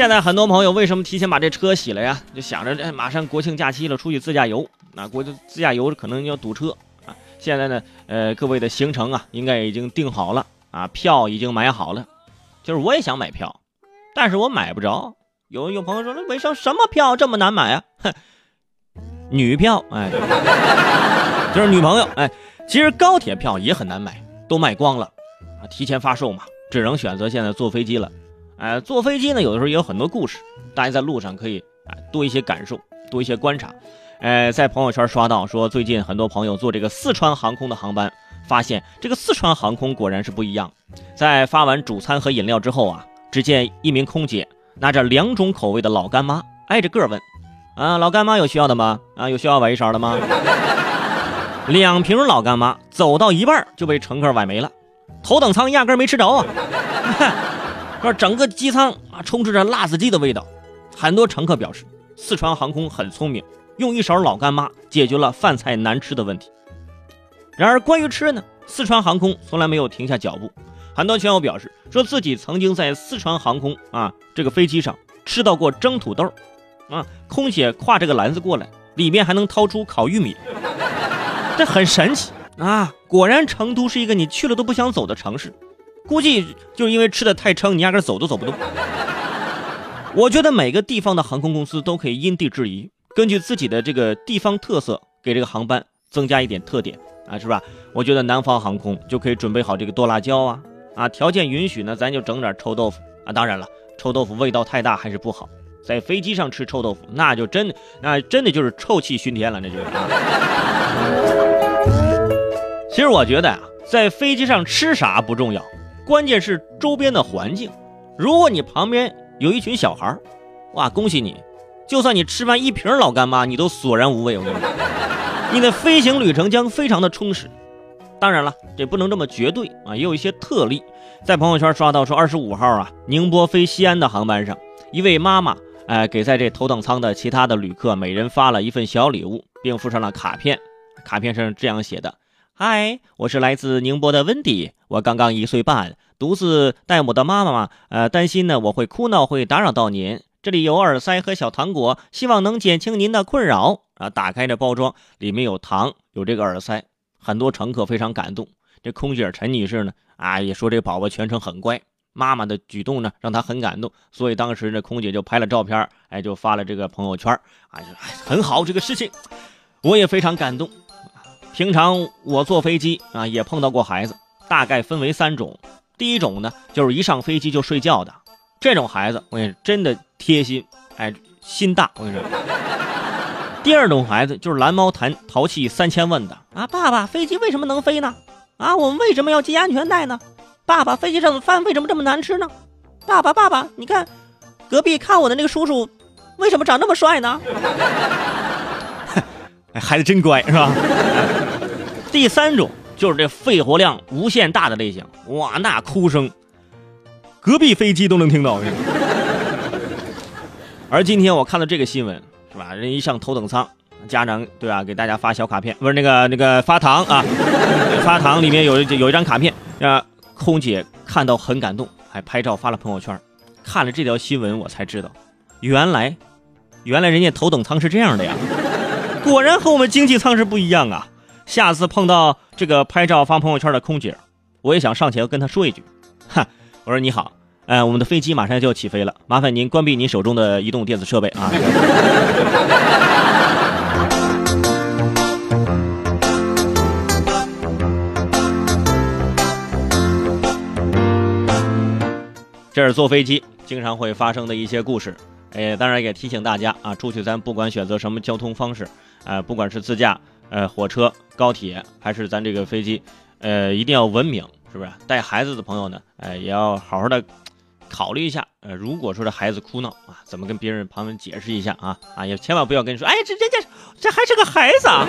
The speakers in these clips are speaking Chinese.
现在很多朋友为什么提前把这车洗了呀？就想着这马上国庆假期了，出去自驾游，那国自驾游可能要堵车啊。现在呢，呃，各位的行程啊，应该已经定好了啊，票已经买好了。就是我也想买票，但是我买不着。有有朋友说，那为什么什么票这么难买啊？哼，女票，哎，就是女朋友，哎，其实高铁票也很难买，都卖光了啊，提前发售嘛，只能选择现在坐飞机了。哎，坐飞机呢，有的时候也有很多故事，大家在路上可以啊多一些感受，多一些观察。哎，在朋友圈刷到说，最近很多朋友坐这个四川航空的航班，发现这个四川航空果然是不一样。在发完主餐和饮料之后啊，只见一名空姐拿着两种口味的老干妈，挨着个问：“啊，老干妈有需要的吗？啊，有需要崴一勺的吗？” 两瓶老干妈走到一半就被乘客崴没了，头等舱压根没吃着啊。说整个机舱啊充斥着辣子鸡的味道，很多乘客表示四川航空很聪明，用一勺老干妈解决了饭菜难吃的问题。然而关于吃呢，四川航空从来没有停下脚步。很多圈友表示说自己曾经在四川航空啊这个飞机上吃到过蒸土豆，啊空姐挎这个篮子过来，里面还能掏出烤玉米，这很神奇啊！果然成都是一个你去了都不想走的城市。估计就是因为吃的太撑，你压根走都走不动。我觉得每个地方的航空公司都可以因地制宜，根据自己的这个地方特色，给这个航班增加一点特点啊，是吧？我觉得南方航空就可以准备好这个剁辣椒啊啊，条件允许呢，咱就整点臭豆腐啊。当然了，臭豆腐味道太大还是不好，在飞机上吃臭豆腐，那就真那真的就是臭气熏天了，那就。其实我觉得啊，在飞机上吃啥不重要。关键是周边的环境，如果你旁边有一群小孩哇，恭喜你，就算你吃完一瓶老干妈，你都索然无味。我跟你说，你的飞行旅程将非常的充实。当然了，这不能这么绝对啊，也有一些特例。在朋友圈刷到说，二十五号啊，宁波飞西安的航班上，一位妈妈哎，给在这头等舱的其他的旅客每人发了一份小礼物，并附上了卡片，卡片上这样写的。嗨，我是来自宁波的温迪，我刚刚一岁半，独自带母的妈妈，呃，担心呢我会哭闹，会打扰到您。这里有耳塞和小糖果，希望能减轻您的困扰。啊，打开这包装，里面有糖，有这个耳塞，很多乘客非常感动。这空姐陈女士呢，啊，也说这宝宝全程很乖，妈妈的举动呢让她很感动，所以当时这空姐就拍了照片，哎，就发了这个朋友圈，啊，很好这个事情，我也非常感动。平常我坐飞机啊，也碰到过孩子，大概分为三种。第一种呢，就是一上飞机就睡觉的，这种孩子我跟你说真的贴心，哎，心大。我跟你说。第二种孩子就是蓝猫谈淘气三千问的啊，爸爸，飞机为什么能飞呢？啊，我们为什么要系安全带呢？爸爸，飞机上的饭为什么这么难吃呢？爸爸，爸爸，你看隔壁看我的那个叔叔，为什么长那么帅呢？哎孩子真乖，是吧？第三种就是这肺活量无限大的类型，哇，那哭声，隔壁飞机都能听到。而今天我看到这个新闻，是吧？人一上头等舱，家长对吧？给大家发小卡片，不是那个那个发糖啊，发糖里面有有一张卡片，啊，空姐看到很感动，还拍照发了朋友圈。看了这条新闻，我才知道，原来，原来人家头等舱是这样的呀。果然和我们经济舱是不一样啊！下次碰到这个拍照发朋友圈的空姐，我也想上前跟她说一句：“ 哈，我说你好，哎，我们的飞机马上就要起飞了，麻烦您关闭您手中的移动电子设备啊。”这是坐飞机经常会发生的一些故事，哎，当然也提醒大家啊，出去咱不管选择什么交通方式。呃，不管是自驾，呃，火车、高铁，还是咱这个飞机，呃，一定要文明，是不是？带孩子的朋友呢，呃，也要好好的考虑一下。呃，如果说这孩子哭闹啊，怎么跟别人旁边解释一下啊？啊，也千万不要跟你说，哎，这人家这还是个孩子啊，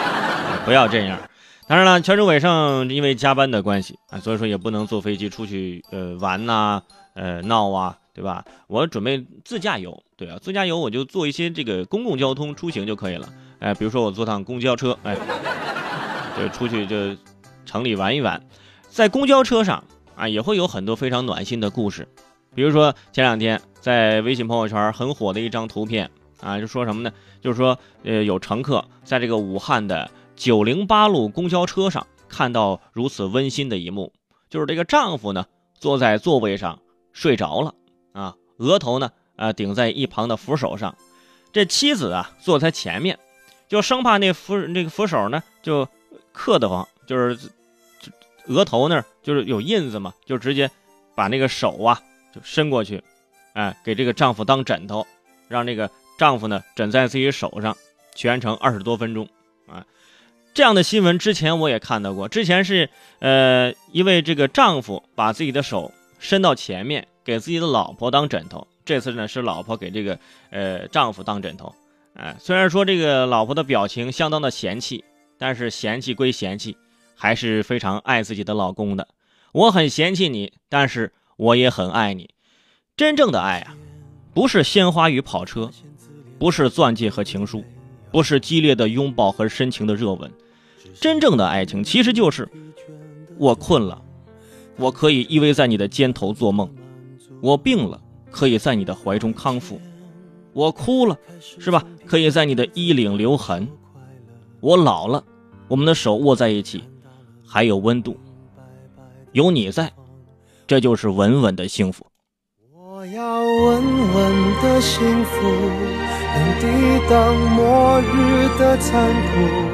不要这样。当然了，全州尾上因为加班的关系啊，所以说也不能坐飞机出去呃玩呐，呃闹啊。对吧？我准备自驾游，对啊，自驾游我就坐一些这个公共交通出行就可以了。哎，比如说我坐趟公交车，哎，就出去就城里玩一玩。在公交车上啊，也会有很多非常暖心的故事。比如说前两天在微信朋友圈很火的一张图片啊，就说什么呢？就是说，呃，有乘客在这个武汉的九零八路公交车上看到如此温馨的一幕，就是这个丈夫呢坐在座位上睡着了啊，额头呢呃顶在一旁的扶手上，这妻子啊坐在前面，就生怕那扶那个扶手呢就磕得慌，就是额头那儿就是有印子嘛，就直接把那个手啊就伸过去。哎，给这个丈夫当枕头，让这个丈夫呢枕在自己手上，全程二十多分钟啊。这样的新闻之前我也看到过，之前是呃一位这个丈夫把自己的手伸到前面给自己的老婆当枕头，这次呢是老婆给这个呃丈夫当枕头。哎，虽然说这个老婆的表情相当的嫌弃，但是嫌弃归嫌弃，还是非常爱自己的老公的。我很嫌弃你，但是我也很爱你。真正的爱啊，不是鲜花与跑车，不是钻戒和情书，不是激烈的拥抱和深情的热吻。真正的爱情其实就是：我困了，我可以依偎在你的肩头做梦；我病了，可以在你的怀中康复；我哭了，是吧？可以在你的衣领留痕；我老了，我们的手握在一起，还有温度。有你在，这就是稳稳的幸福。我要稳稳的幸福，能抵挡末日的残酷，